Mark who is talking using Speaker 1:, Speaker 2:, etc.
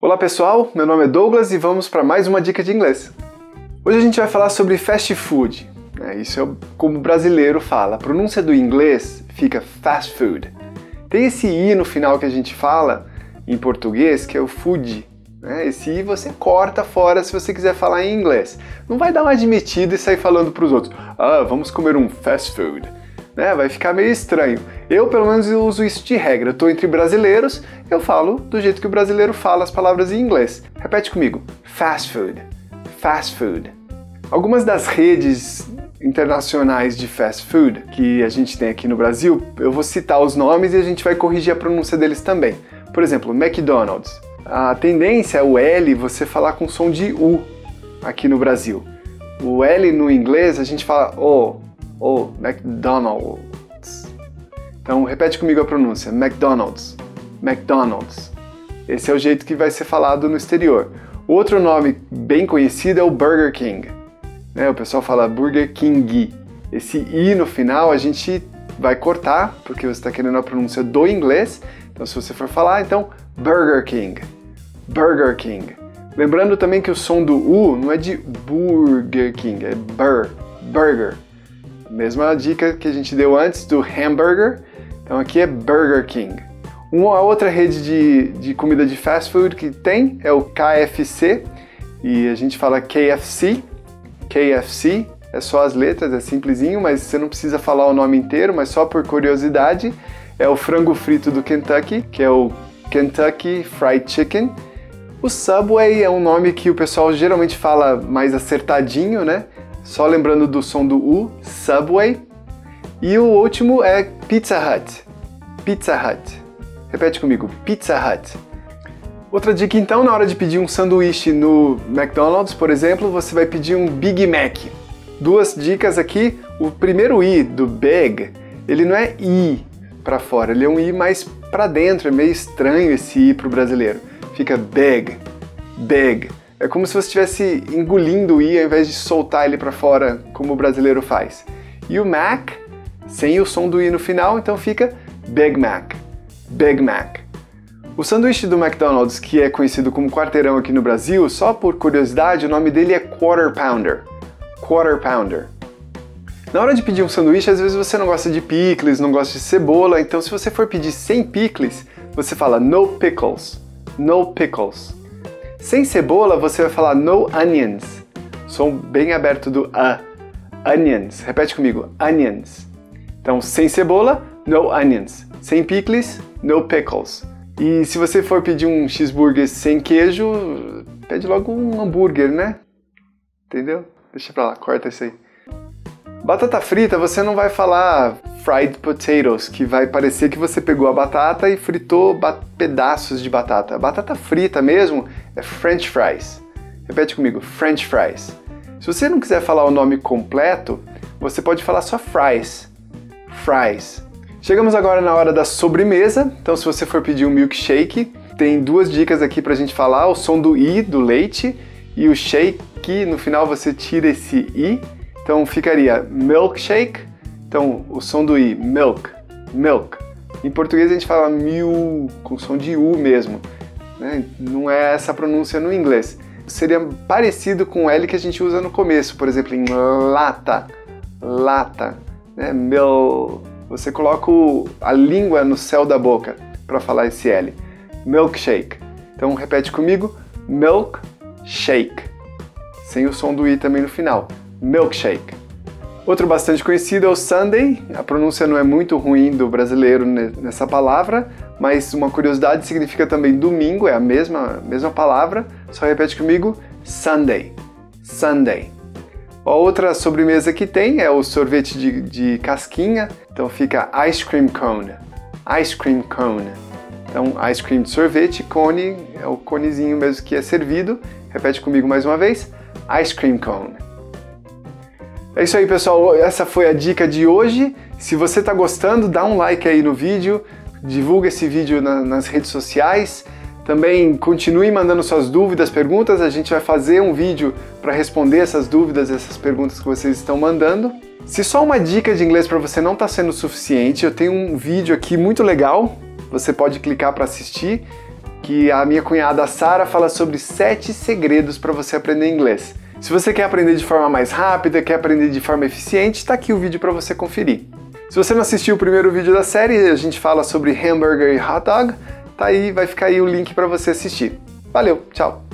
Speaker 1: Olá pessoal, meu nome é Douglas e vamos para mais uma dica de inglês. Hoje a gente vai falar sobre fast food. Né? Isso é como o brasileiro fala. A pronúncia do inglês fica fast food. Tem esse i no final que a gente fala em português que é o food. Né? Esse i você corta fora se você quiser falar em inglês. Não vai dar uma admitida e sair falando para os outros. Ah, vamos comer um fast food né? Vai ficar meio estranho. Eu, pelo menos, uso isso de regra. Eu tô entre brasileiros, eu falo do jeito que o brasileiro fala as palavras em inglês. Repete comigo: fast food, fast food. Algumas das redes internacionais de fast food que a gente tem aqui no Brasil, eu vou citar os nomes e a gente vai corrigir a pronúncia deles também. Por exemplo, McDonald's. A tendência é o L você falar com som de U aqui no Brasil. O L no inglês a gente fala O, ou McDonald's. Então repete comigo a pronúncia: McDonald's, McDonald's. Esse é o jeito que vai ser falado no exterior. Outro nome bem conhecido é o Burger King. Né? O pessoal fala Burger King. Esse i no final a gente vai cortar porque você está querendo a pronúncia do inglês. Então se você for falar, então Burger King, Burger King. Lembrando também que o som do u não é de Burger King, é bur, burger. Mesma dica que a gente deu antes do hambúrguer. Então aqui é Burger King. Uma outra rede de, de comida de fast food que tem é o KFC e a gente fala KFC. KFC é só as letras, é simplesinho, mas você não precisa falar o nome inteiro, mas só por curiosidade. É o frango frito do Kentucky, que é o Kentucky Fried Chicken. O Subway é um nome que o pessoal geralmente fala mais acertadinho, né? Só lembrando do som do U, Subway. E o último é Pizza Hut. Pizza Hut. Repete comigo, Pizza Hut. Outra dica então, na hora de pedir um sanduíche no McDonald's, por exemplo, você vai pedir um Big Mac. Duas dicas aqui. O primeiro I do Big, ele não é I para fora, ele é um I mais para dentro, é meio estranho esse I pro brasileiro. Fica big, big. É como se você estivesse engolindo o i ao invés de soltar ele para fora, como o brasileiro faz. E o Mac, sem o som do i no final, então fica Big Mac. Big Mac. O sanduíche do McDonald's, que é conhecido como quarteirão aqui no Brasil, só por curiosidade, o nome dele é Quarter Pounder. Quarter Pounder. Na hora de pedir um sanduíche, às vezes você não gosta de picles, não gosta de cebola, então se você for pedir sem picles, você fala no pickles. No pickles. Sem cebola, você vai falar no onions. Som bem aberto do a. Onions. Repete comigo. Onions. Então, sem cebola, no onions. Sem picles, no pickles. E se você for pedir um cheeseburger sem queijo, pede logo um hambúrguer, né? Entendeu? Deixa pra lá, corta isso aí. Batata frita, você não vai falar fried potatoes, que vai parecer que você pegou a batata e fritou ba pedaços de batata. Batata frita mesmo é French fries. Repete comigo, French fries. Se você não quiser falar o nome completo, você pode falar só fries. Fries. Chegamos agora na hora da sobremesa, então se você for pedir um milkshake, tem duas dicas aqui pra gente falar, o som do i do leite e o shake, no final você tira esse i, então ficaria milkshake então, o som do I, milk, milk. Em português a gente fala mil, com som de U mesmo. Né? Não é essa pronúncia no inglês. Seria parecido com o L que a gente usa no começo, por exemplo, em lata, lata, né? Mil... Você coloca a língua no céu da boca para falar esse L. Milkshake. Então repete comigo, milkshake. Sem o som do I também no final. Milkshake. Outro bastante conhecido é o Sunday. A pronúncia não é muito ruim do brasileiro nessa palavra, mas uma curiosidade significa também domingo, é a mesma, mesma palavra. Só repete comigo: Sunday. Sunday. A outra sobremesa que tem é o sorvete de, de casquinha, então fica ice cream cone. Ice cream cone. Então, ice cream de sorvete, cone é o conezinho mesmo que é servido. Repete comigo mais uma vez: ice cream cone. É isso aí, pessoal. Essa foi a dica de hoje. Se você está gostando, dá um like aí no vídeo, divulga esse vídeo na, nas redes sociais. Também continue mandando suas dúvidas, perguntas. A gente vai fazer um vídeo para responder essas dúvidas, essas perguntas que vocês estão mandando. Se só uma dica de inglês para você não está sendo suficiente, eu tenho um vídeo aqui muito legal. Você pode clicar para assistir que a minha cunhada Sara fala sobre sete segredos para você aprender inglês. Se você quer aprender de forma mais rápida, quer aprender de forma eficiente, está aqui o vídeo para você conferir. Se você não assistiu o primeiro vídeo da série, a gente fala sobre hambúrguer e hot dog, tá aí, vai ficar aí o link para você assistir. Valeu, tchau!